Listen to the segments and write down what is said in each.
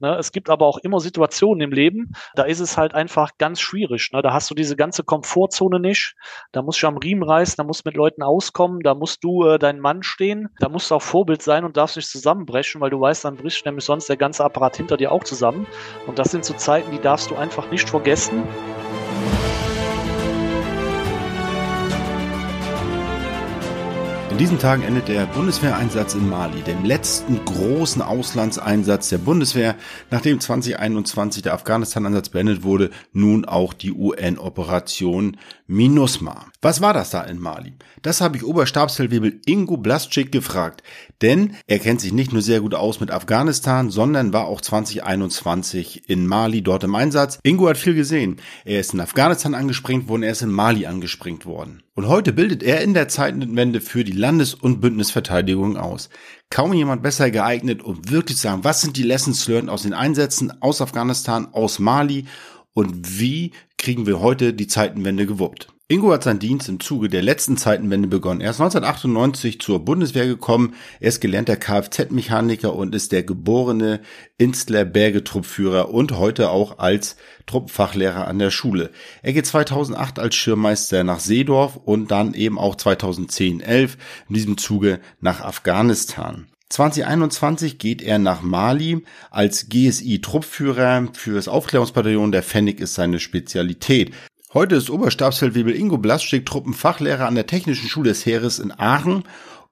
Ne? Es gibt aber auch immer Situationen im Leben, da ist es halt einfach ganz schwierig. Ne? Da hast du diese ganze Komfortzone nicht. Da musst du am Riemen reißen, da musst du mit Leuten auskommen, da musst du äh, dein Mann stehen, da musst du auch Vorbild sein und darfst nicht zusammenbrechen, weil du weißt, dann bricht nämlich sonst der ganze Apparat hinter dir auch zusammen. Und das sind so Zeiten, die darfst du einfach nicht vergessen. In diesen Tagen endet der Bundeswehreinsatz in Mali, dem letzten großen Auslandseinsatz der Bundeswehr, nachdem 2021 der Afghanistan-Einsatz beendet wurde, nun auch die UN-Operation MINUSMA. Was war das da in Mali? Das habe ich Oberstabsfeldwebel Ingo Blasczyk gefragt, denn er kennt sich nicht nur sehr gut aus mit Afghanistan, sondern war auch 2021 in Mali dort im Einsatz. Ingo hat viel gesehen. Er ist in Afghanistan angesprengt worden, er ist in Mali angesprengt worden. Und heute bildet er in der Zeitenwende für die Landes- und Bündnisverteidigung aus. Kaum jemand besser geeignet, um wirklich zu sagen, was sind die Lessons learned aus den Einsätzen aus Afghanistan, aus Mali und wie kriegen wir heute die Zeitenwende gewuppt. Ingo hat seinen Dienst im Zuge der letzten Zeitenwende begonnen. Er ist 1998 zur Bundeswehr gekommen. Er ist gelernter Kfz-Mechaniker und ist der geborene Instler Bergetruppführer und heute auch als Truppenfachlehrer an der Schule. Er geht 2008 als Schirmmeister nach Seedorf und dann eben auch 2010, 11 in diesem Zuge nach Afghanistan. 2021 geht er nach Mali als GSI-Truppführer für das Aufklärungsbataillon. Der Pfennig ist seine Spezialität. Heute ist Oberstabsfeldwebel Ingo Blasczyk Truppenfachlehrer an der Technischen Schule des Heeres in Aachen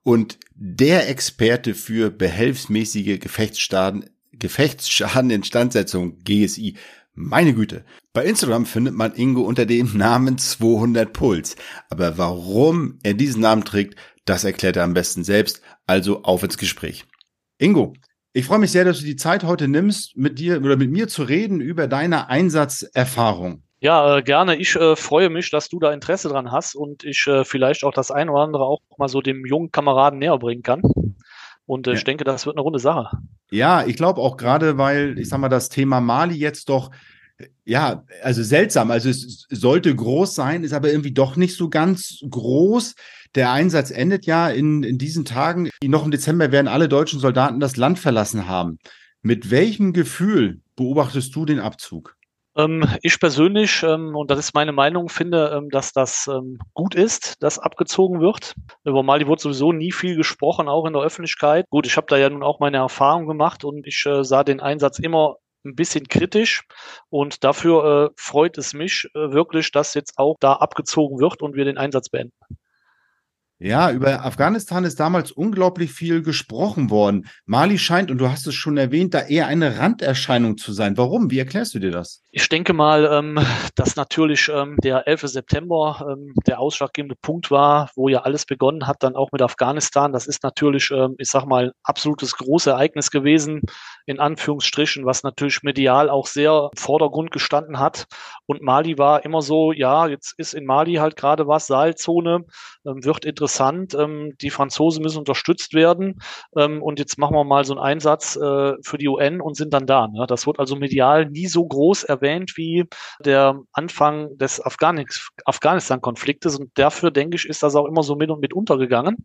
und der Experte für behelfsmäßige Gefechtsschaden, Gefechtsschadeninstandsetzung GSI. Meine Güte. Bei Instagram findet man Ingo unter dem Namen 200 Puls. Aber warum er diesen Namen trägt, das erklärt er am besten selbst. Also auf ins Gespräch. Ingo, ich freue mich sehr, dass du die Zeit heute nimmst, mit dir oder mit mir zu reden über deine Einsatzerfahrung. Ja, äh, gerne. Ich äh, freue mich, dass du da Interesse dran hast und ich äh, vielleicht auch das ein oder andere auch mal so dem jungen Kameraden näher bringen kann. Und äh, ja. ich denke, das wird eine runde Sache. Ja, ich glaube auch gerade, weil, ich sag mal, das Thema Mali jetzt doch, ja, also seltsam, also es sollte groß sein, ist aber irgendwie doch nicht so ganz groß. Der Einsatz endet ja in, in diesen Tagen. Noch im Dezember werden alle deutschen Soldaten das Land verlassen haben. Mit welchem Gefühl beobachtest du den Abzug? Ähm, ich persönlich, ähm, und das ist meine Meinung, finde, ähm, dass das gut ist, dass abgezogen wird. Über Mali wurde sowieso nie viel gesprochen, auch in der Öffentlichkeit. Gut, ich habe da ja nun auch meine Erfahrung gemacht und ich äh, sah den Einsatz immer ein bisschen kritisch und dafür äh, freut es mich äh, wirklich, dass jetzt auch da abgezogen wird und wir den Einsatz beenden. Ja, über Afghanistan ist damals unglaublich viel gesprochen worden. Mali scheint, und du hast es schon erwähnt, da eher eine Randerscheinung zu sein. Warum? Wie erklärst du dir das? Ich denke mal, ähm, dass natürlich ähm, der 11. September ähm, der ausschlaggebende Punkt war, wo ja alles begonnen hat, dann auch mit Afghanistan. Das ist natürlich, ich sag mal, absolutes großes Ereignis gewesen, in Anführungsstrichen, was natürlich medial auch sehr im Vordergrund gestanden hat. Und Mali war immer so, ja, jetzt ist in Mali halt gerade was, Saalzone, wird interessant interessant. Ähm, die Franzosen müssen unterstützt werden. Ähm, und jetzt machen wir mal so einen Einsatz äh, für die UN und sind dann da. Ne? Das wird also medial nie so groß erwähnt wie der Anfang des Afghanistan-Konfliktes. Und dafür, denke ich, ist das auch immer so mit und mit untergegangen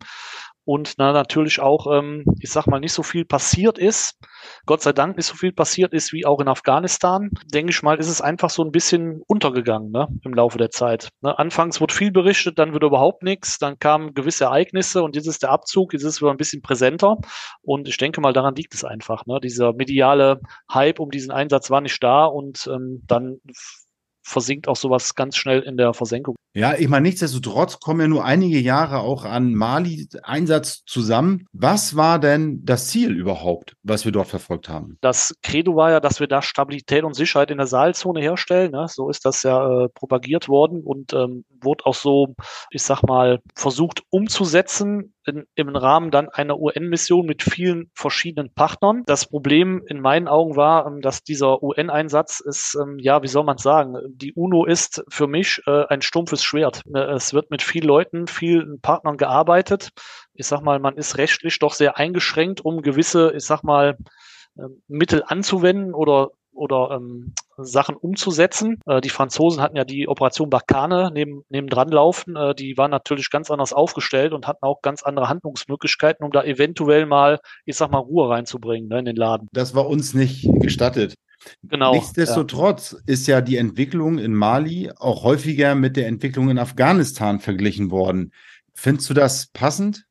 und na, natürlich auch, ähm, ich sag mal, nicht so viel passiert ist. Gott sei Dank nicht so viel passiert ist wie auch in Afghanistan. Denke ich mal, ist es einfach so ein bisschen untergegangen ne, im Laufe der Zeit. Ne, anfangs wurde viel berichtet, dann wird überhaupt nichts, dann kamen gewisse Ereignisse und jetzt ist der Abzug, jetzt ist es wieder ein bisschen präsenter. Und ich denke mal, daran liegt es einfach. Ne? Dieser mediale Hype um diesen Einsatz war nicht da und ähm, dann versinkt auch sowas ganz schnell in der Versenkung. Ja, ich meine, nichtsdestotrotz kommen ja nur einige Jahre auch an Mali-Einsatz zusammen. Was war denn das Ziel überhaupt, was wir dort verfolgt haben? Das Credo war ja, dass wir da Stabilität und Sicherheit in der Saalzone herstellen. Ne? So ist das ja äh, propagiert worden und ähm, wurde auch so, ich sag mal, versucht umzusetzen in, im Rahmen dann einer UN-Mission mit vielen verschiedenen Partnern. Das Problem in meinen Augen war, ähm, dass dieser UN-Einsatz ist, ähm, ja, wie soll man sagen, die UNO ist für mich äh, ein stumpfes Schwert. Äh, es wird mit vielen Leuten, vielen Partnern gearbeitet. Ich sag mal, man ist rechtlich doch sehr eingeschränkt, um gewisse, ich sag mal, ähm, Mittel anzuwenden oder oder ähm, Sachen umzusetzen. Äh, die Franzosen hatten ja die Operation Barkane neben, neben dran laufen. Äh, die waren natürlich ganz anders aufgestellt und hatten auch ganz andere Handlungsmöglichkeiten, um da eventuell mal, ich sag mal, Ruhe reinzubringen ne, in den Laden. Das war uns nicht gestattet. Genau. Nichtsdestotrotz ja. ist ja die Entwicklung in Mali auch häufiger mit der Entwicklung in Afghanistan verglichen worden. Findest du das passend?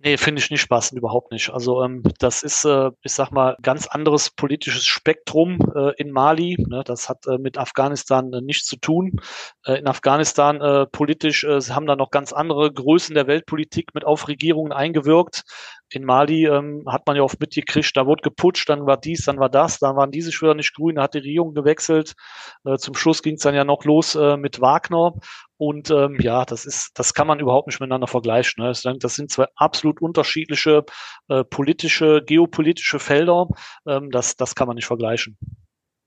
Nee, finde ich nicht passend, überhaupt nicht. Also ähm, das ist, äh, ich sag mal, ganz anderes politisches Spektrum äh, in Mali. Ne? Das hat äh, mit Afghanistan äh, nichts zu tun. Äh, in Afghanistan äh, politisch haben da noch ganz andere Größen der Weltpolitik mit auf Regierungen eingewirkt. In Mali ähm, hat man ja oft mitgekriegt, da wurde geputscht, dann war dies, dann war das, dann waren diese Schwörer nicht grün, da hat die Regierung gewechselt. Äh, zum Schluss ging es dann ja noch los äh, mit Wagner. Und ähm, ja, das ist, das kann man überhaupt nicht miteinander vergleichen. Ne? Das sind zwei absolut unterschiedliche äh, politische, geopolitische Felder. Ähm, das, das kann man nicht vergleichen.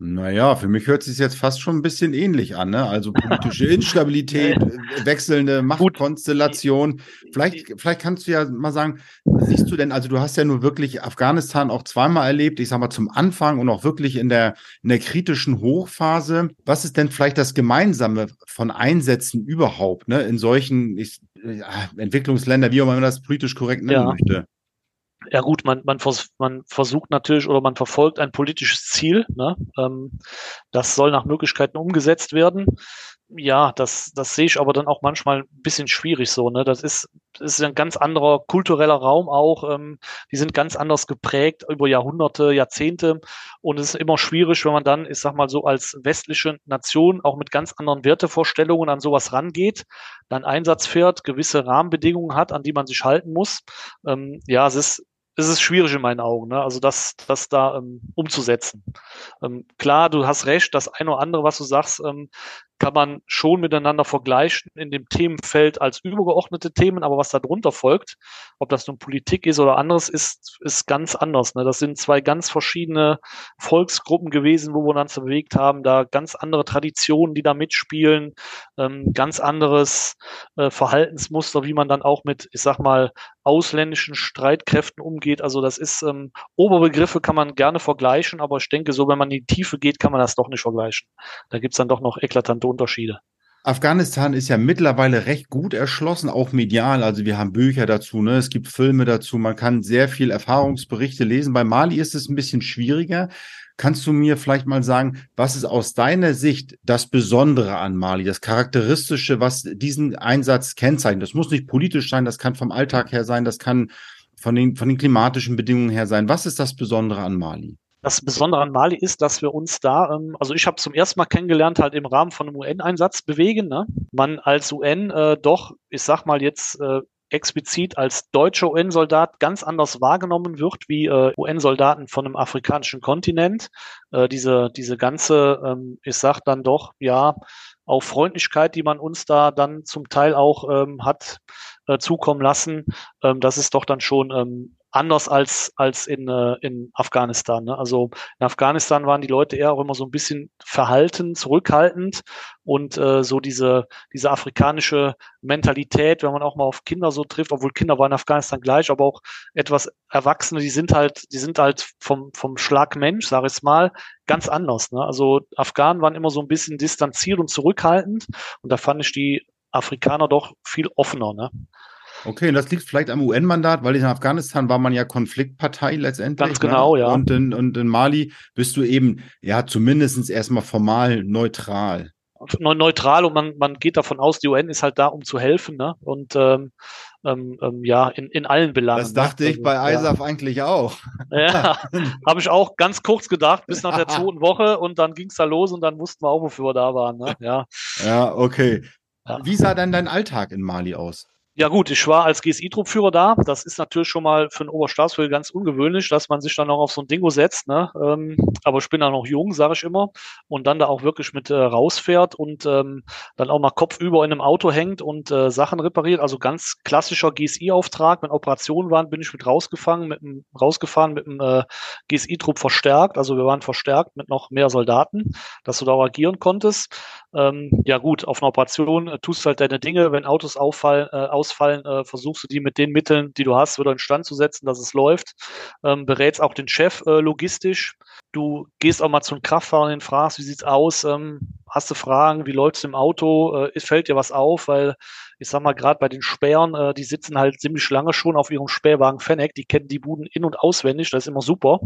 Naja, für mich hört es sich jetzt fast schon ein bisschen ähnlich an, ne? Also politische Instabilität, äh, wechselnde Machtkonstellation. Vielleicht, vielleicht kannst du ja mal sagen, siehst du denn, also du hast ja nur wirklich Afghanistan auch zweimal erlebt, ich sag mal zum Anfang und auch wirklich in der, in der kritischen Hochphase. Was ist denn vielleicht das Gemeinsame von Einsätzen überhaupt, ne? In solchen ich, ja, Entwicklungsländer, wie auch immer man das politisch korrekt nennen ja. möchte? Ja gut, man, man, vers man versucht natürlich oder man verfolgt ein politisches Ziel. Ne? Ähm, das soll nach Möglichkeiten umgesetzt werden ja, das, das sehe ich aber dann auch manchmal ein bisschen schwierig so. Ne? Das ist, ist ein ganz anderer kultureller Raum auch. Ähm, die sind ganz anders geprägt über Jahrhunderte, Jahrzehnte. Und es ist immer schwierig, wenn man dann, ich sag mal so, als westliche Nation auch mit ganz anderen Wertevorstellungen an sowas rangeht, dann Einsatz fährt, gewisse Rahmenbedingungen hat, an die man sich halten muss. Ähm, ja, es ist es ist schwierig in meinen Augen, ne? also das, das da ähm, umzusetzen. Ähm, klar, du hast recht, das eine oder andere, was du sagst, ähm, kann man schon miteinander vergleichen in dem Themenfeld als übergeordnete Themen, aber was darunter folgt, ob das nun Politik ist oder anderes, ist, ist ganz anders. Ne? Das sind zwei ganz verschiedene Volksgruppen gewesen, wo wir uns bewegt haben, da ganz andere Traditionen, die da mitspielen, ähm, ganz anderes äh, Verhaltensmuster, wie man dann auch mit, ich sag mal, ausländischen Streitkräften umgeht. Also das ist, ähm, Oberbegriffe kann man gerne vergleichen, aber ich denke, so wenn man in die Tiefe geht, kann man das doch nicht vergleichen. Da gibt's dann doch noch eklatante Unterschiede. Afghanistan ist ja mittlerweile recht gut erschlossen, auch medial. Also wir haben Bücher dazu, ne? es gibt Filme dazu, man kann sehr viel Erfahrungsberichte lesen. Bei Mali ist es ein bisschen schwieriger. Kannst du mir vielleicht mal sagen, was ist aus deiner Sicht das Besondere an Mali, das Charakteristische, was diesen Einsatz kennzeichnet? Das muss nicht politisch sein, das kann vom Alltag her sein, das kann von den, von den klimatischen Bedingungen her sein. Was ist das Besondere an Mali? Das Besondere an Mali ist, dass wir uns da, ähm, also ich habe zum ersten Mal kennengelernt, halt im Rahmen von einem UN-Einsatz bewegen. Ne? Man als UN äh, doch, ich sag mal jetzt äh, explizit als deutscher UN-Soldat ganz anders wahrgenommen wird wie äh, UN-Soldaten von einem afrikanischen Kontinent. Äh, diese, diese ganze, ähm, ich sag dann doch, ja, auch Freundlichkeit, die man uns da dann zum Teil auch ähm, hat äh, zukommen lassen, ähm, das ist doch dann schon ähm, anders als, als in, äh, in Afghanistan. Ne? Also in Afghanistan waren die Leute eher auch immer so ein bisschen verhalten, zurückhaltend und äh, so diese, diese afrikanische Mentalität, wenn man auch mal auf Kinder so trifft, obwohl Kinder waren in Afghanistan gleich, aber auch etwas Erwachsene, die sind halt, die sind halt vom, vom Schlag Mensch, sag ich mal, ganz anders. Ne? Also Afghanen waren immer so ein bisschen distanziert und zurückhaltend und da fand ich die Afrikaner doch viel offener. Ne? Okay, und das liegt vielleicht am UN-Mandat, weil in Afghanistan war man ja Konfliktpartei letztendlich. Ganz ne? genau, ne? ja. Und in, und in Mali bist du eben, ja, zumindest erstmal formal neutral. Neutral und man, man geht davon aus, die UN ist halt da, um zu helfen, ne? Und ähm, ähm, ähm ja, in, in allen Belangen. Das ne? dachte ich bei ISAF ja. eigentlich auch. Ja, habe ich auch ganz kurz gedacht, bis nach der zweiten Woche und dann ging es da los und dann wussten wir auch, wofür wir da waren. Ne? Ja. ja, okay. Ja. Wie sah denn dein Alltag in Mali aus? Ja gut, ich war als GSI-Truppführer da. Das ist natürlich schon mal für einen Oberstaatsführer ganz ungewöhnlich, dass man sich dann auch auf so ein Dingo setzt. Ne? Ähm, aber ich bin da noch jung, sage ich immer. Und dann da auch wirklich mit äh, rausfährt und ähm, dann auch mal kopfüber in einem Auto hängt und äh, Sachen repariert. Also ganz klassischer GSI-Auftrag. Wenn Operationen waren, bin ich mit rausgefahren, mit dem, rausgefahren mit dem äh, GSI-Trupp verstärkt. Also wir waren verstärkt mit noch mehr Soldaten, dass du da auch agieren konntest. Ähm, ja gut, auf einer Operation äh, tust du halt deine Dinge, wenn Autos auffallen, äh, ausfallen, äh, versuchst du die mit den Mitteln, die du hast, wieder instand zu setzen, dass es läuft. Ähm, berätst auch den Chef äh, logistisch. Du gehst auch mal zum Kraftfahrer und fragst, wie sieht's aus? Ähm, hast du Fragen? Wie läuft's im Auto? Äh, fällt dir was auf? Weil ich sag mal, gerade bei den Spähern, äh, die sitzen halt ziemlich lange schon auf ihrem Spähwagen Fennec, die kennen die Buden in- und auswendig, das ist immer super,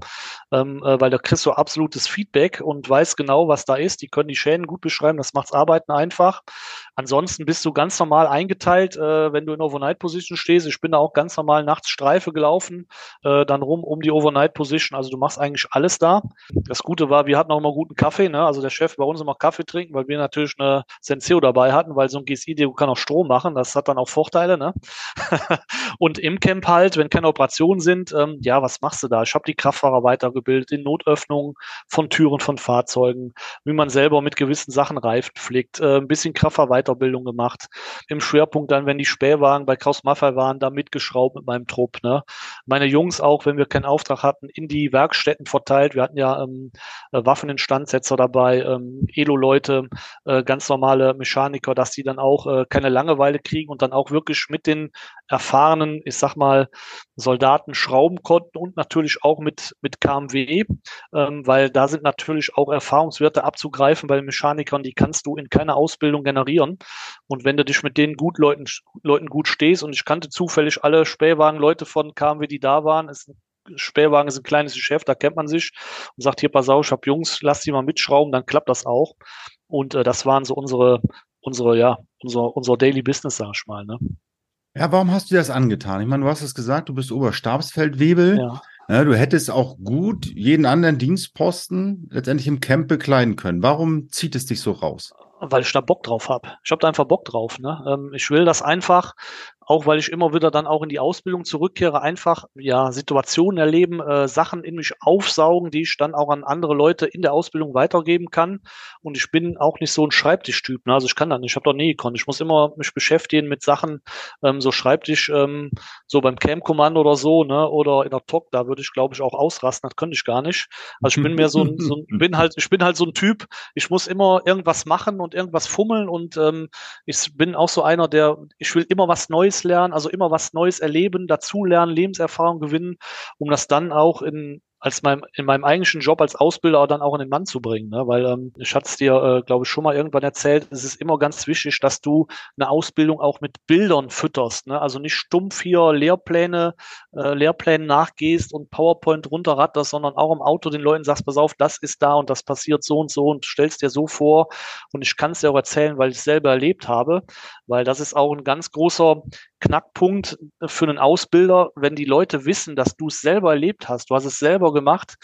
ähm, äh, weil da kriegst du absolutes Feedback und weißt genau, was da ist. Die können die Schäden gut beschreiben, das macht's Arbeiten einfach. Ansonsten bist du ganz normal eingeteilt, äh, wenn du in Overnight Position stehst. Ich bin da auch ganz normal nachts Streife gelaufen, äh, dann rum um die Overnight Position. Also du machst eigentlich alles da. Das Gute war, wir hatten auch immer guten Kaffee, ne? Also der Chef bei uns immer Kaffee trinken, weil wir natürlich eine Senseo dabei hatten, weil so ein GSI, der kann auch Strom machen. Das hat dann auch Vorteile. Ne? und im Camp halt, wenn keine Operationen sind, ähm, ja, was machst du da? Ich habe die Kraftfahrer weitergebildet in Notöffnungen von Türen von Fahrzeugen, wie man selber mit gewissen Sachen Reifen pflegt, äh, ein bisschen Kraftfahrweiterbildung gemacht. Im Schwerpunkt dann, wenn die Spähwagen bei Kraus Maffei waren, da mitgeschraubt mit meinem Trupp. Ne? Meine Jungs auch, wenn wir keinen Auftrag hatten, in die Werkstätten verteilt. Wir hatten ja ähm, äh, Waffeninstandsetzer dabei, ähm, Elo-Leute, äh, ganz normale Mechaniker, dass die dann auch äh, keine Langeweile kriegen und dann auch wirklich mit den erfahrenen, ich sag mal, Soldaten schrauben konnten und natürlich auch mit, mit KMW, ähm, weil da sind natürlich auch Erfahrungswerte abzugreifen bei Mechanikern, die kannst du in keiner Ausbildung generieren. Und wenn du dich mit den gut Leuten, Leuten gut stehst, und ich kannte zufällig alle Spähwagen-Leute von KMW, die da waren, ist Spähwagen ist ein kleines Geschäft, da kennt man sich und sagt, hier, pass auf, ich hab Jungs, lass die mal mitschrauben, dann klappt das auch. Und äh, das waren so unsere, unsere, ja, unser, unser Daily Business, sag ich mal. Ne? Ja, warum hast du das angetan? Ich meine, du hast es gesagt, du bist Oberstabsfeldwebel. Ja. Ja, du hättest auch gut jeden anderen Dienstposten letztendlich im Camp bekleiden können. Warum zieht es dich so raus? Weil ich da Bock drauf habe. Ich habe da einfach Bock drauf. Ne? Ähm, ich will das einfach auch weil ich immer wieder dann auch in die Ausbildung zurückkehre, einfach ja Situationen erleben, äh, Sachen in mich aufsaugen, die ich dann auch an andere Leute in der Ausbildung weitergeben kann. Und ich bin auch nicht so ein Schreibtischtyp. Ne? Also ich kann da nicht, ich habe doch nie gekonnt. Ich muss immer mich beschäftigen mit Sachen, ähm, so Schreibtisch, ähm, so beim Camp-Kommando oder so, ne? Oder in der TOC, da würde ich, glaube ich, auch ausrasten. Das könnte ich gar nicht. Also ich bin mehr so ein, so ein bin halt, ich bin halt so ein Typ, ich muss immer irgendwas machen und irgendwas fummeln und ähm, ich bin auch so einer, der, ich will immer was Neues Neues lernen, also immer was Neues erleben, dazulernen, Lebenserfahrung gewinnen, um das dann auch in als meinem, in meinem eigentlichen Job als Ausbilder dann auch in den Mann zu bringen. Ne? Weil ähm, ich hatte es dir, äh, glaube ich, schon mal irgendwann erzählt, es ist immer ganz wichtig, dass du eine Ausbildung auch mit Bildern fütterst. Ne? Also nicht stumpf hier Lehrpläne, äh, Lehrplänen nachgehst und PowerPoint runterratterst, sondern auch im Auto den Leuten sagst, pass auf, das ist da und das passiert so und so und stellst dir so vor. Und ich kann es dir auch erzählen, weil ich es selber erlebt habe, weil das ist auch ein ganz großer Knackpunkt für einen Ausbilder, wenn die Leute wissen, dass du es selber erlebt hast, du hast es selber gemacht,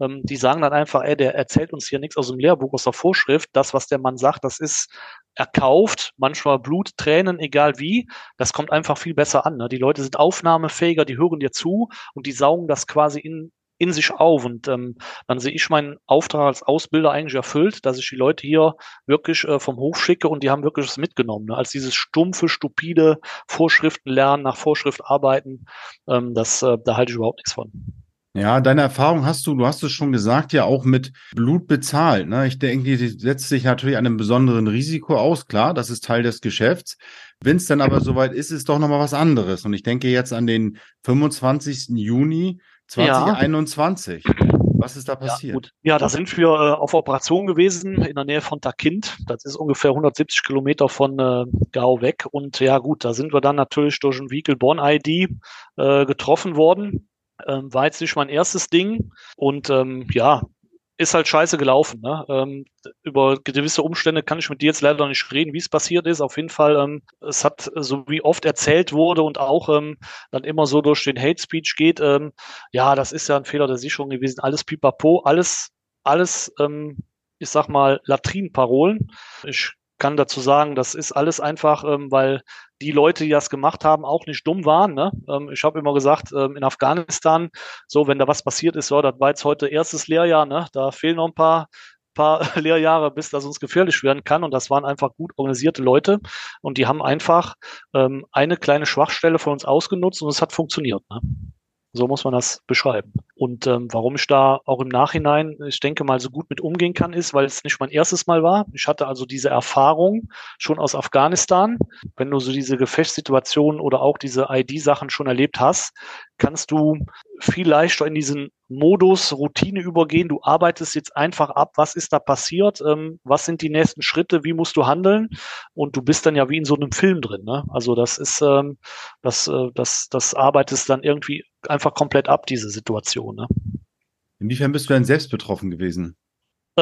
ähm, die sagen dann einfach, ey, der erzählt uns hier nichts aus dem Lehrbuch, aus der Vorschrift. Das, was der Mann sagt, das ist erkauft, manchmal Blut, Tränen, egal wie. Das kommt einfach viel besser an. Ne? Die Leute sind aufnahmefähiger, die hören dir zu und die saugen das quasi in, in sich auf. Und ähm, dann sehe ich meinen Auftrag als Ausbilder eigentlich erfüllt, dass ich die Leute hier wirklich äh, vom Hof schicke und die haben wirklich was mitgenommen. Ne? Als dieses stumpfe, stupide Vorschriften lernen, nach Vorschrift arbeiten, ähm, das, äh, da halte ich überhaupt nichts von. Ja, deine Erfahrung hast du, du hast es schon gesagt, ja auch mit Blut bezahlt. Ne? Ich denke, die setzt sich natürlich einem besonderen Risiko aus. Klar, das ist Teil des Geschäfts. Wenn es dann aber soweit ist, ist doch nochmal was anderes. Und ich denke jetzt an den 25. Juni 2021. Ja. Was ist da passiert? Ja, ja da sind wir äh, auf Operation gewesen in der Nähe von Takind. Das ist ungefähr 170 Kilometer von äh, Gau weg. Und ja gut, da sind wir dann natürlich durch ein Vehicle Born ID äh, getroffen worden. Ähm, war jetzt nicht mein erstes Ding. Und ähm, ja, ist halt scheiße gelaufen. Ne? Ähm, über gewisse Umstände kann ich mit dir jetzt leider nicht reden, wie es passiert ist. Auf jeden Fall, ähm, es hat, so wie oft erzählt wurde und auch ähm, dann immer so durch den Hate Speech geht, ähm, ja, das ist ja ein Fehler der Sicherung gewesen. Alles pipapo, alles, alles, ähm, ich sag mal, Latrinenparolen. Ich kann dazu sagen, das ist alles einfach, ähm, weil die Leute, die das gemacht haben, auch nicht dumm waren. Ne? Ähm, ich habe immer gesagt, ähm, in Afghanistan, so wenn da was passiert ist, ja, das war jetzt heute erstes Lehrjahr, ne? da fehlen noch ein paar paar Lehrjahre, bis das uns gefährlich werden kann. Und das waren einfach gut organisierte Leute. Und die haben einfach ähm, eine kleine Schwachstelle von uns ausgenutzt und es hat funktioniert. Ne? So muss man das beschreiben. Und ähm, warum ich da auch im Nachhinein, ich denke mal, so gut mit umgehen kann, ist, weil es nicht mein erstes Mal war. Ich hatte also diese Erfahrung schon aus Afghanistan. Wenn du so diese Gefechtssituationen oder auch diese ID-Sachen schon erlebt hast, kannst du viel leichter in diesen Modus Routine übergehen. Du arbeitest jetzt einfach ab, was ist da passiert, ähm, was sind die nächsten Schritte, wie musst du handeln und du bist dann ja wie in so einem Film drin. Ne? Also das ist, ähm, das, äh, das, das arbeitest dann irgendwie einfach komplett ab, diese Situation. Ne? Inwiefern bist du denn selbst betroffen gewesen?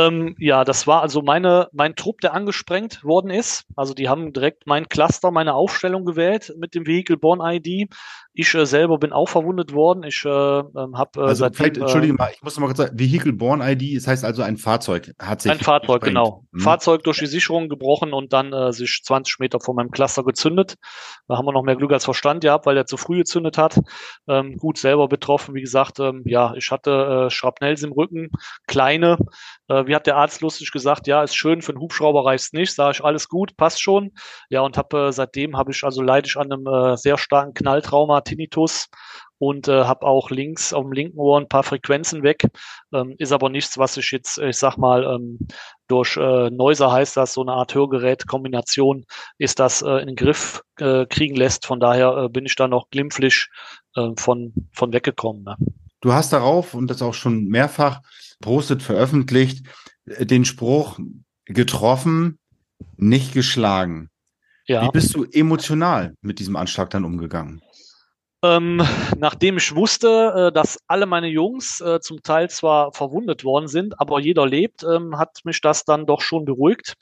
Ähm, ja, das war also meine, mein Trupp, der angesprengt worden ist. Also die haben direkt mein Cluster, meine Aufstellung gewählt mit dem Vehicle Born ID. Ich äh, selber bin auch verwundet worden. Ich äh, ähm, habe äh, also seitdem, vielleicht, Entschuldige mal, ich muss noch mal kurz sagen, Vehicle Born ID, das heißt also ein Fahrzeug hat sich Ein Fahrzeug, gesprengt. genau. Hm. Fahrzeug durch die Sicherung gebrochen und dann äh, sich 20 Meter vor meinem Cluster gezündet. Da haben wir noch mehr Glück als Verstand gehabt, weil er zu früh gezündet hat. Ähm, gut, selber betroffen, wie gesagt, ähm, ja, ich hatte äh, Schrapnells im Rücken, kleine. Äh, wie hat der Arzt lustig gesagt, ja, ist schön, für einen Hubschrauber reicht's nicht. Sag ich, alles gut, passt schon. Ja, und habe äh, seitdem habe ich also leide ich an einem äh, sehr starken Knalltrauma Tinnitus und äh, habe auch links auf dem linken Ohr ein paar Frequenzen weg. Ähm, ist aber nichts, was ich jetzt, ich sag mal, ähm, durch äh, Neuser heißt das, so eine Art Hörgerät-Kombination ist das äh, in den Griff äh, kriegen lässt. Von daher äh, bin ich da noch glimpflich äh, von, von weggekommen. Ne? Du hast darauf, und das auch schon mehrfach postet, veröffentlicht, äh, den Spruch getroffen, nicht geschlagen. Ja. Wie bist du emotional mit diesem Anschlag dann umgegangen? Ähm, nachdem ich wusste, äh, dass alle meine Jungs äh, zum Teil zwar verwundet worden sind, aber jeder lebt, ähm, hat mich das dann doch schon beruhigt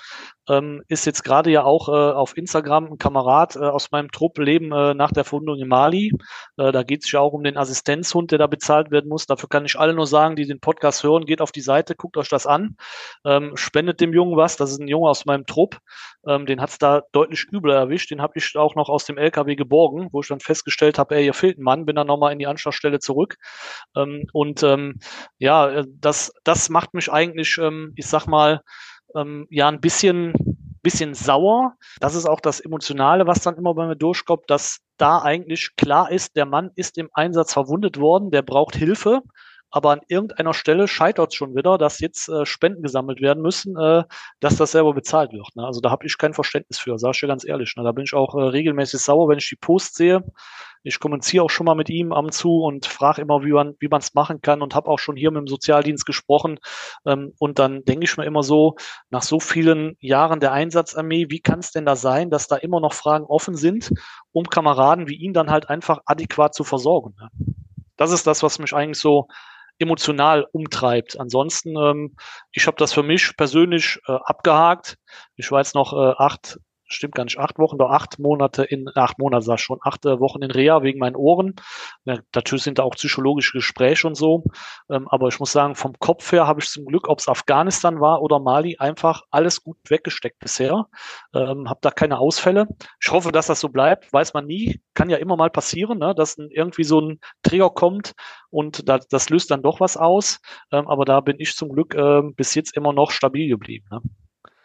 ähm, ist jetzt gerade ja auch äh, auf Instagram ein Kamerad äh, aus meinem Trupp Leben äh, nach der Verwundung in Mali. Äh, da geht es ja auch um den Assistenzhund, der da bezahlt werden muss. Dafür kann ich alle nur sagen, die den Podcast hören, geht auf die Seite, guckt euch das an, ähm, spendet dem Jungen was. Das ist ein Junge aus meinem Trupp. Ähm, den hat's da deutlich übler erwischt. Den habe ich auch noch aus dem LKW geborgen, wo ich dann festgestellt habe, ey, hier fehlt ein Mann. Bin dann nochmal in die Anschlagstelle zurück. Ähm, und ähm, ja, äh, das, das macht mich eigentlich, ähm, ich sag mal, ähm, ja ein bisschen, bisschen sauer. Das ist auch das Emotionale, was dann immer bei mir durchkommt, dass da eigentlich klar ist, der Mann ist im Einsatz verwundet worden, der braucht Hilfe. Aber an irgendeiner Stelle scheitert es schon wieder, dass jetzt äh, Spenden gesammelt werden müssen, äh, dass das selber bezahlt wird. Ne? Also da habe ich kein Verständnis für, sage ich dir ganz ehrlich. Ne? Da bin ich auch äh, regelmäßig sauer, wenn ich die Post sehe. Ich kommuniziere auch schon mal mit ihm am zu und frage immer, wie man wie man machen kann und habe auch schon hier mit dem Sozialdienst gesprochen. Ähm, und dann denke ich mir immer so, nach so vielen Jahren der Einsatzarmee, wie kann es denn da sein, dass da immer noch Fragen offen sind, um Kameraden wie ihn dann halt einfach adäquat zu versorgen? Ne? Das ist das, was mich eigentlich so emotional umtreibt. Ansonsten, ähm, ich habe das für mich persönlich äh, abgehakt. Ich war jetzt noch äh, acht stimmt gar nicht, acht Wochen, doch acht Monate in, acht Monate sag schon, acht äh, Wochen in Reha wegen meinen Ohren. Ja, natürlich sind da auch psychologische Gespräche und so. Ähm, aber ich muss sagen, vom Kopf her habe ich zum Glück, ob es Afghanistan war oder Mali, einfach alles gut weggesteckt bisher. Ähm, habe da keine Ausfälle. Ich hoffe, dass das so bleibt. Weiß man nie. Kann ja immer mal passieren, ne? dass irgendwie so ein Trigger kommt und da, das löst dann doch was aus. Ähm, aber da bin ich zum Glück äh, bis jetzt immer noch stabil geblieben. Ne?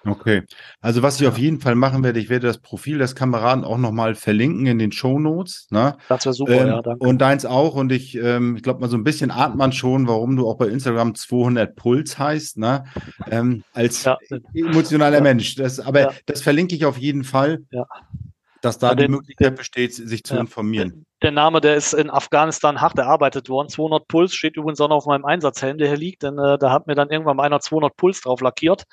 Okay. Also was ich auf jeden Fall machen werde, ich werde das Profil des Kameraden auch nochmal verlinken in den Show Notes. Ne? Das wäre super, ähm, ja, danke. Und deins auch. Und ich, ähm, ich glaube mal so ein bisschen ahnt man schon, warum du auch bei Instagram 200 Puls heißt, ne? Ähm, als ja. emotionaler ja. Mensch. Das, aber das verlinke ich auf jeden Fall. Ja dass da die Möglichkeit besteht, sich zu ja, informieren. Der Name, der ist in Afghanistan hart erarbeitet worden. 200 Puls steht übrigens auch noch auf meinem Einsatzhelm, der hier liegt, denn äh, da hat mir dann irgendwann mal einer 200 Puls drauf lackiert,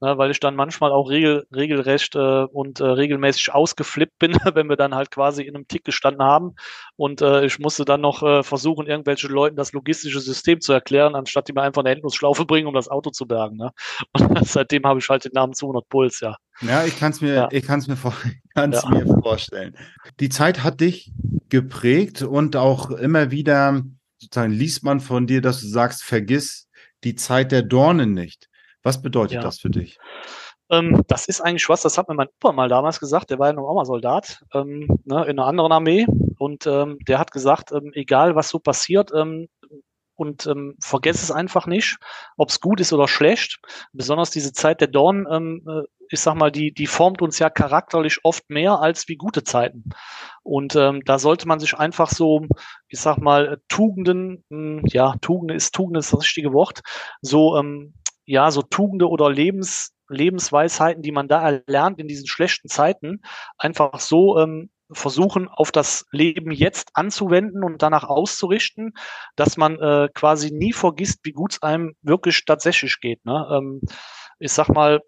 ne, weil ich dann manchmal auch regel, regelrecht äh, und äh, regelmäßig ausgeflippt bin, wenn wir dann halt quasi in einem Tick gestanden haben. Und äh, ich musste dann noch äh, versuchen, irgendwelchen Leuten das logistische System zu erklären, anstatt die mir einfach eine Endlosschlaufe bringen, um das Auto zu bergen. Ne? Und seitdem habe ich halt den Namen 200 Puls, ja. Ja, ich kann es mir, ja. ich kann's mir, vor, kann's ja. mir vorstellen. Die Zeit hat dich geprägt und auch immer wieder sozusagen liest man von dir, dass du sagst, vergiss die Zeit der Dornen nicht. Was bedeutet ja. das für dich? Ähm, das ist eigentlich was, das hat mir mein Opa mal damals gesagt, der war ja noch auch mal Soldat ähm, ne, in einer anderen Armee und ähm, der hat gesagt, ähm, egal was so passiert, ähm, und ähm, vergesse es einfach nicht, ob es gut ist oder schlecht. Besonders diese Zeit der Dorn, ähm, äh, ich sag mal, die, die formt uns ja charakterlich oft mehr als wie gute Zeiten. Und ähm, da sollte man sich einfach so, ich sag mal, Tugenden, mh, hm, ja, Tugende ist Tugende ist das richtige Wort, so ähm, ja, so Tugende oder Lebens, Lebensweisheiten, die man da erlernt in diesen schlechten Zeiten, einfach so ähm, versuchen, auf das Leben jetzt anzuwenden und danach auszurichten, dass man äh, quasi nie vergisst, wie gut es einem wirklich tatsächlich geht. Ne? Ähm, ich sag mal,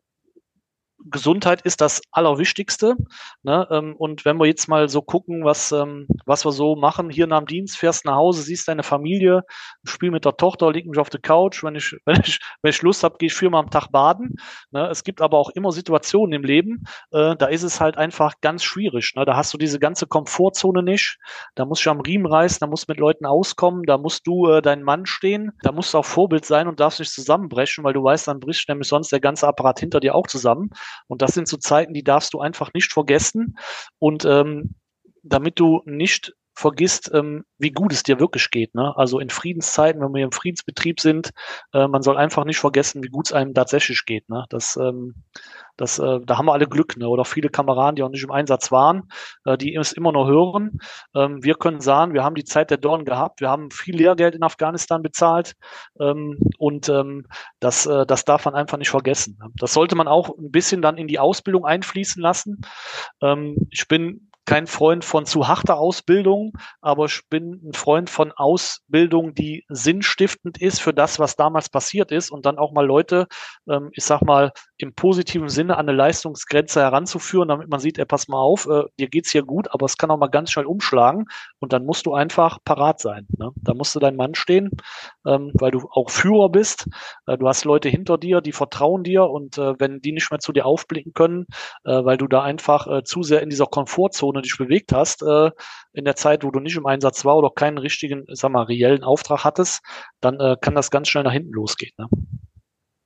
Gesundheit ist das Allerwichtigste. Ne? Ähm, und wenn wir jetzt mal so gucken, was, ähm, was wir so machen, hier nach dem Dienst, fährst nach Hause, siehst deine Familie, spiel mit der Tochter, lieg mich auf der Couch. Wenn ich, wenn ich, wenn ich Lust habe, gehe ich viermal am Tag baden. Ne? Es gibt aber auch immer Situationen im Leben, äh, da ist es halt einfach ganz schwierig. Ne? Da hast du diese ganze Komfortzone nicht. Da musst du am Riemen reißen, da musst du mit Leuten auskommen, da musst du äh, dein Mann stehen, da musst du auch Vorbild sein und darfst nicht zusammenbrechen, weil du weißt, dann bricht nämlich sonst der ganze Apparat hinter dir auch zusammen. Und das sind so Zeiten, die darfst du einfach nicht vergessen. Und ähm, damit du nicht vergisst, ähm, wie gut es dir wirklich geht. Ne? Also in Friedenszeiten, wenn wir im Friedensbetrieb sind, äh, man soll einfach nicht vergessen, wie gut es einem tatsächlich geht. Ne? Das, ähm, das, äh, da haben wir alle Glück, ne? oder viele Kameraden, die auch nicht im Einsatz waren, äh, die es immer noch hören. Ähm, wir können sagen, wir haben die Zeit der Dorn gehabt, wir haben viel Lehrgeld in Afghanistan bezahlt ähm, und ähm, das, äh, das darf man einfach nicht vergessen. Das sollte man auch ein bisschen dann in die Ausbildung einfließen lassen. Ähm, ich bin kein Freund von zu harter Ausbildung, aber ich bin ein Freund von Ausbildung, die sinnstiftend ist für das, was damals passiert ist und dann auch mal Leute, ähm, ich sag mal, im positiven Sinne an eine Leistungsgrenze heranzuführen, damit man sieht, ey, pass mal auf, äh, dir geht's hier gut, aber es kann auch mal ganz schnell umschlagen und dann musst du einfach parat sein. Ne? Da musst du dein Mann stehen, ähm, weil du auch Führer bist. Äh, du hast Leute hinter dir, die vertrauen dir und äh, wenn die nicht mehr zu dir aufblicken können, äh, weil du da einfach äh, zu sehr in dieser Komfortzone dich bewegt hast, äh, in der Zeit, wo du nicht im Einsatz war oder keinen richtigen, sag mal, reellen Auftrag hattest, dann äh, kann das ganz schnell nach hinten losgehen. Ne?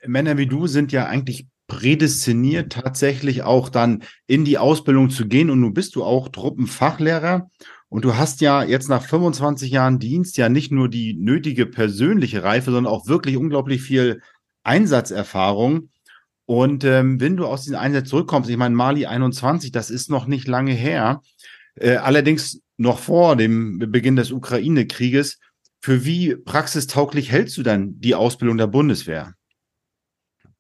Männer wie du sind ja eigentlich prädestiniert, tatsächlich auch dann in die Ausbildung zu gehen. Und nun bist du auch Truppenfachlehrer. Und du hast ja jetzt nach 25 Jahren Dienst ja nicht nur die nötige persönliche Reife, sondern auch wirklich unglaublich viel Einsatzerfahrung. Und ähm, wenn du aus diesem Einsatz zurückkommst, ich meine, Mali 21, das ist noch nicht lange her, äh, allerdings noch vor dem Beginn des Ukraine-Krieges. Für wie praxistauglich hältst du dann die Ausbildung der Bundeswehr?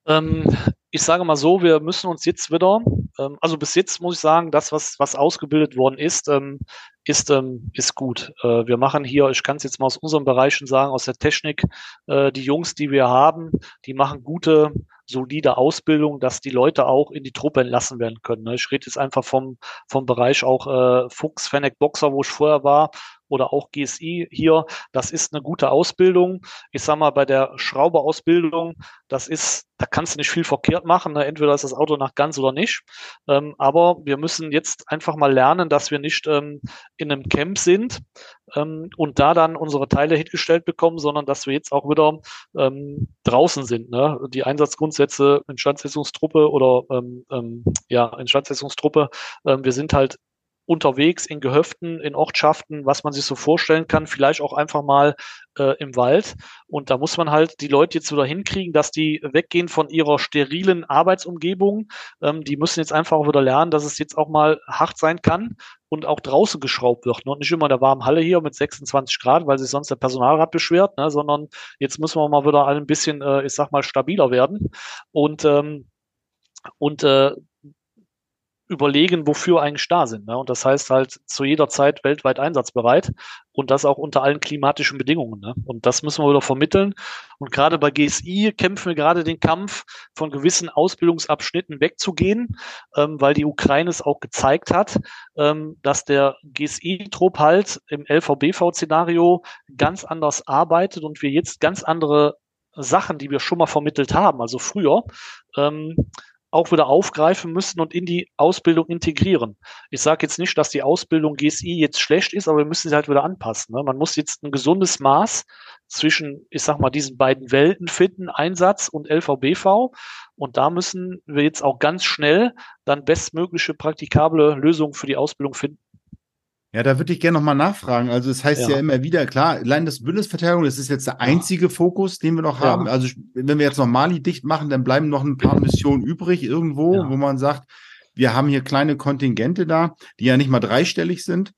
Ähm, ich sage mal so, wir müssen uns jetzt wieder, ähm, also bis jetzt muss ich sagen, das, was, was ausgebildet worden ist, ähm, ist, ähm, ist gut. Äh, wir machen hier, ich kann es jetzt mal aus unseren Bereichen sagen, aus der Technik, äh, die Jungs, die wir haben, die machen gute, solide Ausbildung, dass die Leute auch in die Truppe entlassen werden können. Ne? Ich rede jetzt einfach vom, vom Bereich auch äh, Fuchs, Fennec, Boxer, wo ich vorher war, oder auch GSI hier, das ist eine gute Ausbildung. Ich sag mal, bei der Schrauberausbildung, das ist, da kannst du nicht viel verkehrt machen. Ne? Entweder ist das Auto nach ganz oder nicht. Ähm, aber wir müssen jetzt einfach mal lernen, dass wir nicht ähm, in einem Camp sind ähm, und da dann unsere Teile hingestellt bekommen, sondern dass wir jetzt auch wieder ähm, draußen sind. Ne? Die Einsatzgrundsätze Instandsetzungstruppe oder ähm, ähm, ja, Instandsetzungstruppe, ähm, wir sind halt unterwegs in Gehöften, in Ortschaften, was man sich so vorstellen kann, vielleicht auch einfach mal äh, im Wald. Und da muss man halt die Leute jetzt wieder hinkriegen, dass die weggehen von ihrer sterilen Arbeitsumgebung. Ähm, die müssen jetzt einfach auch wieder lernen, dass es jetzt auch mal hart sein kann und auch draußen geschraubt wird. Und nicht immer in der warmen Halle hier mit 26 Grad, weil sich sonst der Personalrat beschwert, ne, sondern jetzt müssen wir mal wieder ein bisschen, äh, ich sag mal, stabiler werden. Und ähm, und äh, überlegen, wofür eigentlich da sind. Ne? Und das heißt halt zu jeder Zeit weltweit einsatzbereit und das auch unter allen klimatischen Bedingungen. Ne? Und das müssen wir wieder vermitteln. Und gerade bei GSI kämpfen wir gerade den Kampf, von gewissen Ausbildungsabschnitten wegzugehen, ähm, weil die Ukraine es auch gezeigt hat, ähm, dass der GSI-Trupp halt im LVBV-Szenario ganz anders arbeitet und wir jetzt ganz andere Sachen, die wir schon mal vermittelt haben, also früher, ähm, auch wieder aufgreifen müssen und in die Ausbildung integrieren. Ich sage jetzt nicht, dass die Ausbildung GSI jetzt schlecht ist, aber wir müssen sie halt wieder anpassen. Ne? Man muss jetzt ein gesundes Maß zwischen, ich sag mal, diesen beiden Welten finden, Einsatz und LVBV. Und da müssen wir jetzt auch ganz schnell dann bestmögliche praktikable Lösungen für die Ausbildung finden. Ja, da würde ich gerne nochmal nachfragen. Also es das heißt ja. ja. immer wieder, klar, allein das Bundesverteidigung, das ist jetzt der einzige ja. Fokus, den wir noch haben. Also wenn wir jetzt noch Mali dicht machen, dann bleiben noch ein paar Missionen übrig irgendwo, ja. wo man sagt, wir haben hier kleine Kontingente da, die ja nicht mal dreistellig sind.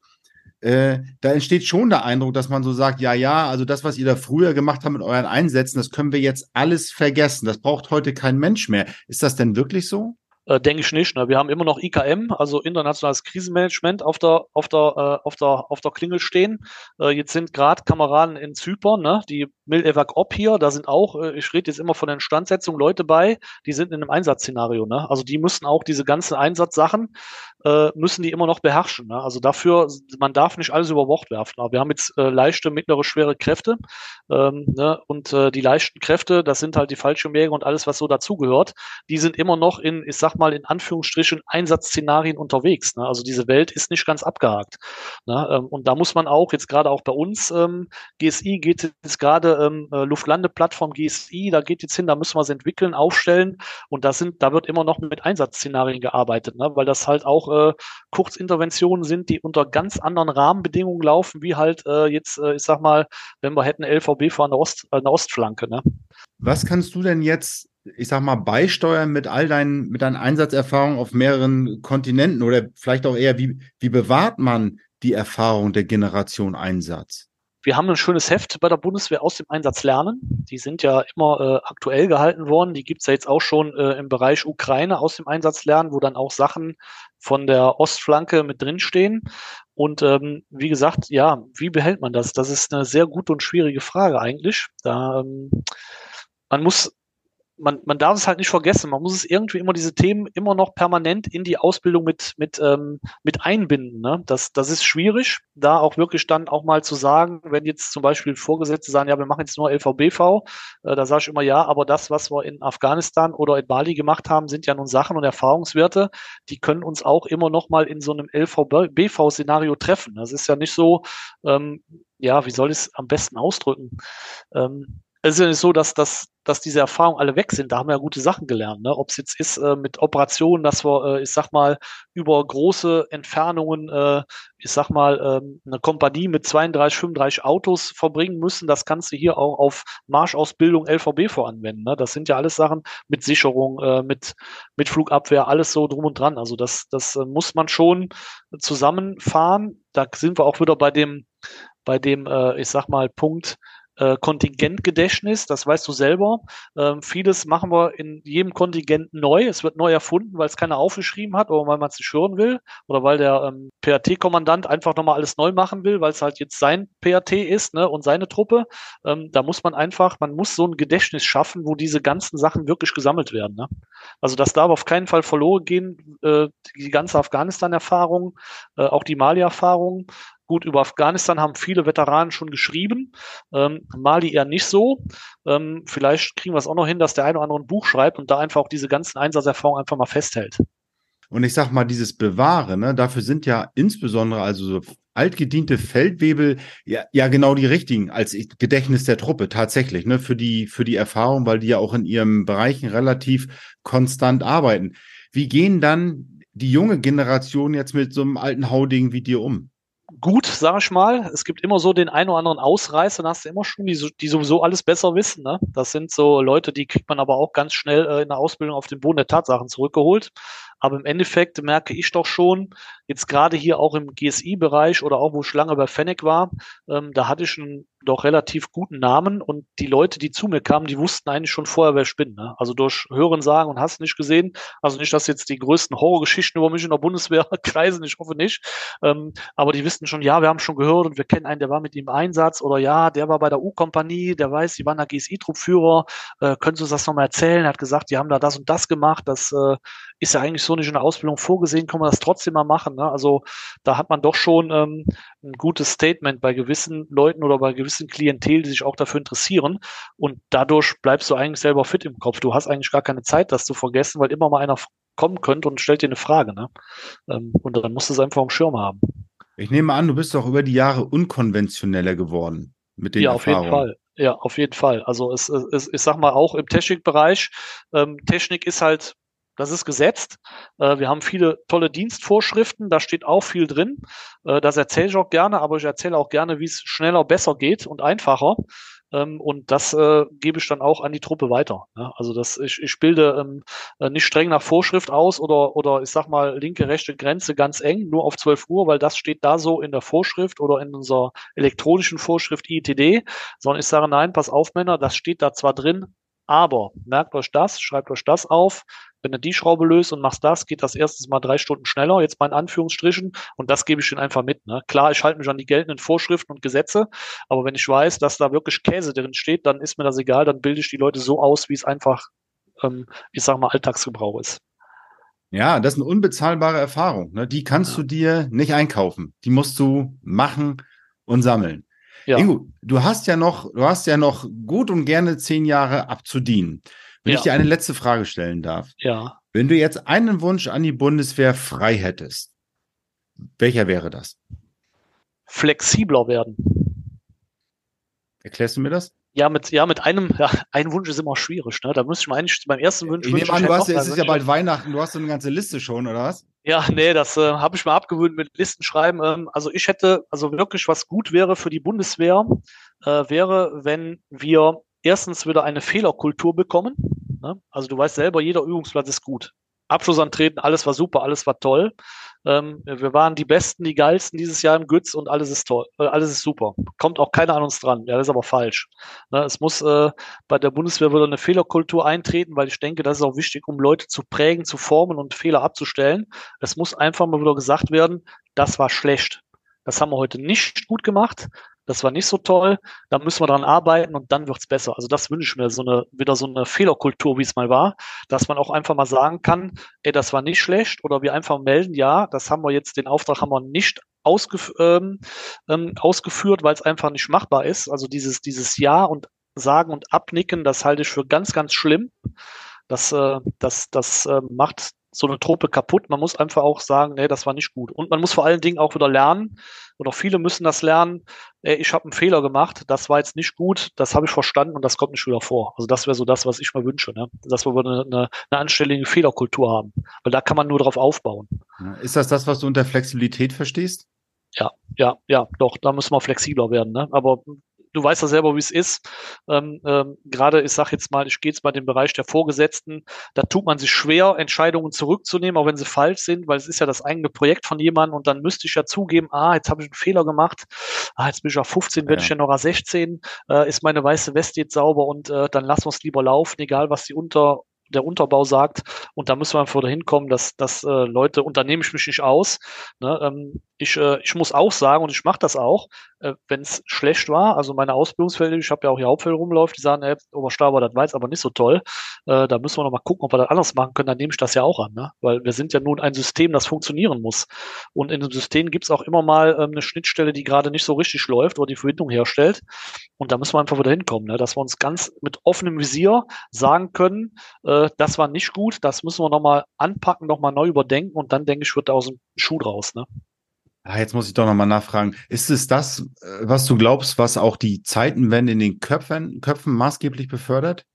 Äh, da entsteht schon der Eindruck, dass man so sagt, ja, ja, also das, was ihr da früher gemacht habt mit euren Einsätzen, das können wir jetzt alles vergessen. Das braucht heute kein Mensch mehr. Ist das denn wirklich so? Äh, denke ich nicht. Ne? Wir haben immer noch IKM, also internationales Krisenmanagement, auf der, auf der, äh, auf der, auf der Klingel stehen. Äh, jetzt sind gerade Kameraden in Zypern, ne? die Mil-Evac Op hier, da sind auch, äh, ich rede jetzt immer von der Instandsetzung, Leute bei, die sind in einem Einsatzszenario. Ne? Also die müssen auch diese ganzen Einsatzsachen, äh, müssen die immer noch beherrschen. Ne? Also dafür, man darf nicht alles über Bord werfen. Aber wir haben jetzt äh, leichte, mittlere, schwere Kräfte. Ähm, ne? Und die leichten Kräfte, das sind halt die Fallschirmjäger und alles, was so dazugehört, die sind immer noch in, ich sag mal, in Anführungsstrichen Einsatzszenarien unterwegs. Ne? Also diese Welt ist nicht ganz abgehakt. Ne? Ähm, und da muss man auch, jetzt gerade auch bei uns, ähm, GSI geht jetzt gerade ähm, äh, Luftlandeplattform GSI, da geht jetzt hin, da müssen wir es entwickeln, aufstellen. Und da sind, da wird immer noch mit Einsatzszenarien gearbeitet, ne? weil das halt auch äh, Kurzinterventionen sind, die unter ganz anderen Rahmenbedingungen laufen, wie halt äh, jetzt, äh, ich sag mal, wenn wir hätten LVB vor einer, Ost, äh, Ostflanke. Ne? Was kannst du denn jetzt ich sag mal, beisteuern mit all deinen, mit deinen Einsatzerfahrungen auf mehreren Kontinenten oder vielleicht auch eher, wie, wie bewahrt man die Erfahrung der Generation Einsatz? Wir haben ein schönes Heft bei der Bundeswehr aus dem Einsatz lernen. Die sind ja immer äh, aktuell gehalten worden. Die gibt's ja jetzt auch schon äh, im Bereich Ukraine aus dem Einsatz lernen, wo dann auch Sachen von der Ostflanke mit drinstehen. Und ähm, wie gesagt, ja, wie behält man das? Das ist eine sehr gute und schwierige Frage eigentlich. Da, ähm, man muss man, man darf es halt nicht vergessen. Man muss es irgendwie immer diese Themen immer noch permanent in die Ausbildung mit, mit, ähm, mit einbinden. Ne? Das, das ist schwierig, da auch wirklich dann auch mal zu sagen, wenn jetzt zum Beispiel Vorgesetzte sagen, ja, wir machen jetzt nur LVBV, äh, da sage ich immer ja, aber das, was wir in Afghanistan oder in Bali gemacht haben, sind ja nun Sachen und Erfahrungswerte, die können uns auch immer noch mal in so einem LVBV-Szenario treffen. Das ist ja nicht so, ähm, ja, wie soll ich es am besten ausdrücken? Ähm, es ist ja nicht so, dass, dass, dass diese Erfahrungen alle weg sind. Da haben wir ja gute Sachen gelernt. Ne? Ob es jetzt ist äh, mit Operationen, dass wir, äh, ich sag mal, über große Entfernungen, äh, ich sag mal, äh, eine Kompanie mit 32, 35 Autos verbringen müssen, das kannst du hier auch auf Marschausbildung LVB voranwenden. Ne? Das sind ja alles Sachen mit Sicherung, äh, mit, mit Flugabwehr, alles so drum und dran. Also das, das äh, muss man schon zusammenfahren. Da sind wir auch wieder bei dem, bei dem, äh, ich sag mal, Punkt, äh, Kontingentgedächtnis, das weißt du selber. Ähm, vieles machen wir in jedem Kontingent neu. Es wird neu erfunden, weil es keiner aufgeschrieben hat oder weil man es nicht hören will oder weil der ähm, PAT-Kommandant einfach nochmal alles neu machen will, weil es halt jetzt sein PAT ist ne, und seine Truppe. Ähm, da muss man einfach, man muss so ein Gedächtnis schaffen, wo diese ganzen Sachen wirklich gesammelt werden. Ne? Also das darf auf keinen Fall verloren gehen, äh, die ganze Afghanistan-Erfahrung, äh, auch die Mali-Erfahrung. Gut, über Afghanistan haben viele Veteranen schon geschrieben, ähm, Mali eher nicht so. Ähm, vielleicht kriegen wir es auch noch hin, dass der eine oder andere ein Buch schreibt und da einfach auch diese ganzen Einsatzerfahrungen einfach mal festhält. Und ich sag mal, dieses Bewahren, ne, dafür sind ja insbesondere also so altgediente Feldwebel ja, ja genau die richtigen als Gedächtnis der Truppe tatsächlich, ne, für die, für die Erfahrung, weil die ja auch in ihren Bereichen relativ konstant arbeiten. Wie gehen dann die junge Generation jetzt mit so einem alten Hauding wie dir um? Gut, sag ich mal. Es gibt immer so den einen oder anderen Ausreißer, dann hast du immer schon, die, die sowieso alles besser wissen. Ne? Das sind so Leute, die kriegt man aber auch ganz schnell äh, in der Ausbildung auf den Boden der Tatsachen zurückgeholt. Aber im Endeffekt merke ich doch schon, jetzt gerade hier auch im GSI-Bereich oder auch wo ich lange bei Fennec war, ähm, da hatte ich einen doch relativ guten Namen und die Leute, die zu mir kamen, die wussten eigentlich schon vorher, wer ich bin. Ne? Also durch Hören, Sagen und hast nicht gesehen. Also nicht, dass jetzt die größten Horrorgeschichten über mich in der Bundeswehr kreisen, ich hoffe nicht. Ähm, aber die wissen schon, ja, wir haben schon gehört und wir kennen einen, der war mit ihm im Einsatz oder ja, der war bei der U-Kompanie, der weiß, die waren der GSI-Truppführer. Äh, können Sie uns das nochmal erzählen? Er hat gesagt, die haben da das und das gemacht. Das äh, ist ja eigentlich so nicht in der Ausbildung vorgesehen, kann man das trotzdem mal machen. Ne? Also da hat man doch schon ähm, ein gutes Statement bei gewissen Leuten oder bei gewissen Klientel, die sich auch dafür interessieren. Und dadurch bleibst du eigentlich selber fit im Kopf. Du hast eigentlich gar keine Zeit, das zu vergessen, weil immer mal einer kommen könnte und stellt dir eine Frage. Ne? Ähm, und dann musst du es einfach am Schirm haben. Ich nehme an, du bist doch über die Jahre unkonventioneller geworden mit den ja, Erfahrungen. auf jeden Fall. Ja, auf jeden Fall. Also es, es, ich sag mal auch im Technikbereich, ähm, Technik ist halt Das ist gesetzt. Äh, wir haben viele tolle Dienstvorschriften, da steht auch viel drin. Äh, das erzähle ich auch gerne, aber ich erzähle auch gerne, wie es schneller, besser geht und einfacher. Ähm, und das äh, gebe ich dann auch an die Truppe weiter. Ja, also das, ich, ich bilde ähm, äh, nicht streng nach Vorschrift aus oder, oder ich sag mal linke, rechte Grenze ganz eng, nur auf 12 Uhr, weil das steht da so in der Vorschrift oder in unserer elektronischen Vorschrift ITD, sondern ich sage, nein, pass auf, Männer, das steht da zwar drin, aber merkt euch das, schreibt euch das auf. Wenn du die Schraube löst und machst das, geht das erstens mal drei Stunden schneller, jetzt mal in Anführungsstrichen, und das gebe ich ihnen einfach mit. Ne? Klar, ich halte mich an die geltenden Vorschriften und Gesetze, aber wenn ich weiß, dass da wirklich Käse drin steht, dann ist mir das egal, dann bilde ich die Leute so aus, wie es einfach, ähm, ich sag mal, Alltagsgebrauch ist. Ja, das ist eine unbezahlbare Erfahrung. Ne? Die kannst ja. du dir nicht einkaufen. Die musst du machen und sammeln. Ja. Ingo, du hast ja noch, du hast ja noch gut und gerne zehn Jahre abzudienen. Wenn ja. ich dir eine letzte Frage stellen darf. Ja. Wenn du jetzt einen Wunsch an die Bundeswehr frei hättest, welcher wäre das? Flexibler werden. Erklärst du mir das? Ja, mit, ja, mit einem, ja, ein Wunsch ist immer schwierig, ne? Da müsste ich mal eigentlich beim ersten Wunsch. Ich nehme an, du hast, es ist ja bald Weihnachten, du hast so eine ganze Liste schon, oder was? Ja, nee, das äh, habe ich mal abgewöhnt mit Listen schreiben. Ähm, also ich hätte, also wirklich was gut wäre für die Bundeswehr, äh, wäre, wenn wir erstens wieder eine Fehlerkultur bekommen. Ne? Also du weißt selber, jeder Übungsplatz ist gut. Abschluss antreten, alles war super, alles war toll. Ähm, wir waren die Besten, die geilsten dieses Jahr im Gütz und alles ist toll, äh, alles ist super. Kommt auch keiner an uns dran. Ja, das ist aber falsch. Ne, es muss äh, bei der Bundeswehr wieder eine Fehlerkultur eintreten, weil ich denke, das ist auch wichtig, um Leute zu prägen, zu formen und Fehler abzustellen. Es muss einfach mal wieder gesagt werden, das war schlecht. Das haben wir heute nicht gut gemacht das war nicht so toll, da müssen wir dran arbeiten und dann wird's besser. Also das wünsche ich mir, so eine, wieder so eine Fehlerkultur, wie es mal war, dass man auch einfach mal sagen kann, ey, das war nicht schlecht oder wir einfach melden, ja, das haben wir jetzt, den Auftrag haben wir nicht ausgef ähm, ähm, ausgeführt, weil es einfach nicht machbar ist. Also dieses, dieses Ja und Sagen und Abnicken, das halte ich für ganz, ganz schlimm. Das, äh, das, das äh, macht so eine Truppe kaputt. Man muss einfach auch sagen, nee, das war nicht gut. Und man muss vor allen Dingen auch wieder lernen, oder viele müssen das lernen, ey, ich habe einen Fehler gemacht, das war jetzt nicht gut, das habe ich verstanden und das kommt nicht wieder vor. Also das wäre so das, was ich mir wünsche, ne? dass wir eine, eine, eine anständige Fehlerkultur haben. Weil da kann man nur drauf aufbauen. Ist das das, was du unter Flexibilität verstehst? Ja, ja, ja, doch, da müssen wir flexibler werden. Ne? Aber du weißt ja selber, wie es ist. Ähm, ähm, Gerade, ich sage jetzt mal, ich gehe jetzt mal den Bereich der Vorgesetzten, da tut man sich schwer, Entscheidungen zurückzunehmen, auch wenn sie falsch sind, weil es ist ja das eigene Projekt von jemandem und dann müsste ich ja zugeben, ah, jetzt habe ich einen Fehler gemacht, ah, jetzt bin ich auf 15, ja. werde ich ja noch auf 16, äh, ist meine weiße Weste jetzt sauber und äh, dann lassen wir es lieber laufen, egal was die unter der Unterbau sagt. Und da müssen wir einfach dahin kommen, dass, dass äh, Leute, und da nehme ich mich nicht aus. Ne, ähm, ich, äh, ich muss auch sagen, und ich mache das auch, äh, wenn es schlecht war, also meine Ausbildungsfelder, ich habe ja auch hier Hauptfelder rumläuft, die sagen, ey, Oberstaber, das war jetzt aber nicht so toll. Äh, da müssen wir noch mal gucken, ob wir das anders machen können, dann nehme ich das ja auch an. Ne? Weil wir sind ja nun ein System, das funktionieren muss. Und in dem System gibt es auch immer mal ähm, eine Schnittstelle, die gerade nicht so richtig läuft oder die Verbindung herstellt. Und da müssen wir einfach wieder hinkommen, ne? dass wir uns ganz mit offenem Visier sagen können, äh, das war nicht gut, das müssen wir nochmal anpacken, nochmal neu überdenken und dann denke ich, wird da aus dem Schuh draus. Ne? Ah, jetzt muss ich doch nochmal nachfragen. Ist es das, äh, was du glaubst, was auch die Zeitenwende in den Köpfen, Köpfen maßgeblich befördert?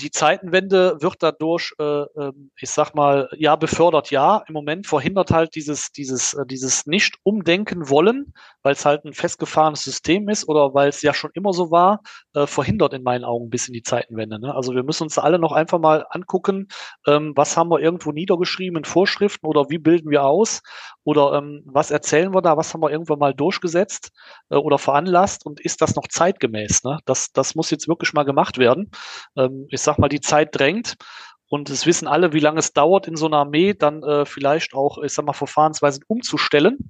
Die Zeitenwende wird dadurch, äh, ähm, ich sag mal, ja, befördert, ja. Im Moment verhindert halt dieses, dieses, äh, dieses Nicht-Umdenken wollen, weil es halt ein festgefahrenes System ist oder weil es ja schon immer so war, äh, verhindert in meinen Augen ein bisschen die Zeitenwende. Ne? Also wir müssen uns alle noch einfach mal angucken, ähm, was haben wir irgendwo niedergeschrieben in Vorschriften oder wie bilden wir aus oder ähm, was erzählen wir da, was haben wir irgendwann mal durchgesetzt äh, oder veranlasst und ist das noch zeitgemäß? Ne? Das, das muss jetzt wirklich mal gemacht werden. Ähm, ich sag mal, die Zeit drängt. Und es wissen alle, wie lange es dauert, in so einer Armee dann äh, vielleicht auch, ich sag mal, Verfahrensweisen umzustellen.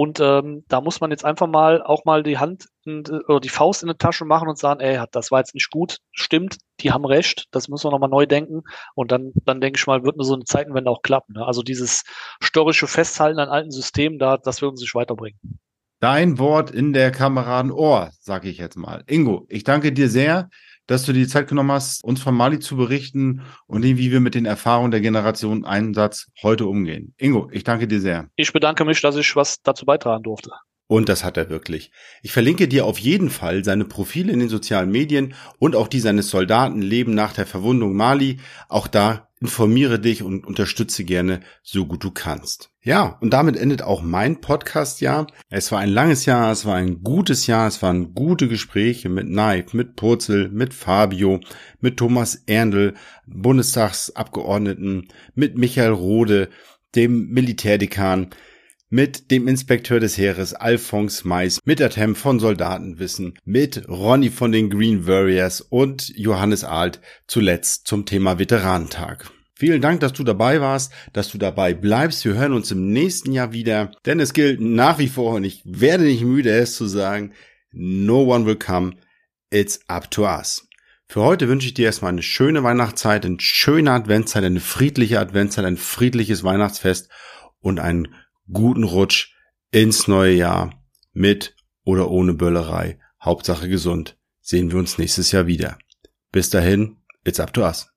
Und ähm, da muss man jetzt einfach mal auch mal die Hand in, oder die Faust in die Tasche machen und sagen, ey, das war jetzt nicht gut, stimmt, die haben recht, das müssen wir nochmal neu denken. Und dann, dann denke ich mal, wird nur so eine Zeitenwende auch klappen. Ne? Also dieses störrische Festhalten an alten Systemen, da, das wird uns nicht weiterbringen. Dein Wort in der Kameradenohr, sage ich jetzt mal. Ingo, ich danke dir sehr dass du dir die Zeit genommen hast, uns von Mali zu berichten und wie wir mit den Erfahrungen der Generation Einsatz heute umgehen. Ingo, ich danke dir sehr. Ich bedanke mich, dass ich was dazu beitragen durfte. Und das hat er wirklich. Ich verlinke dir auf jeden Fall seine Profile in den sozialen Medien und auch die seines Soldaten Leben nach der Verwundung Mali. Auch da informiere dich und unterstütze gerne so gut du kannst. Ja, und damit endet auch mein Podcast-Jahr. Es war ein langes Jahr, es war ein gutes Jahr, es waren gute Gespräche mit Knife, mit Purzel, mit Fabio, mit Thomas Erndl, Bundestagsabgeordneten, mit Michael Rode, dem Militärdekan, mit dem Inspekteur des Heeres Alphonse Mais, mit Atem von Soldatenwissen, mit Ronny von den Green Warriors und Johannes Alt zuletzt zum Thema Veteranentag. Vielen Dank, dass du dabei warst, dass du dabei bleibst. Wir hören uns im nächsten Jahr wieder, denn es gilt nach wie vor und ich werde nicht müde, es zu sagen, no one will come, it's up to us. Für heute wünsche ich dir erstmal eine schöne Weihnachtszeit, eine schöne Adventszeit, eine friedliche Adventszeit, ein friedliches Weihnachtsfest und einen guten Rutsch ins neue Jahr mit oder ohne Böllerei. Hauptsache gesund. Sehen wir uns nächstes Jahr wieder. Bis dahin, it's up to us.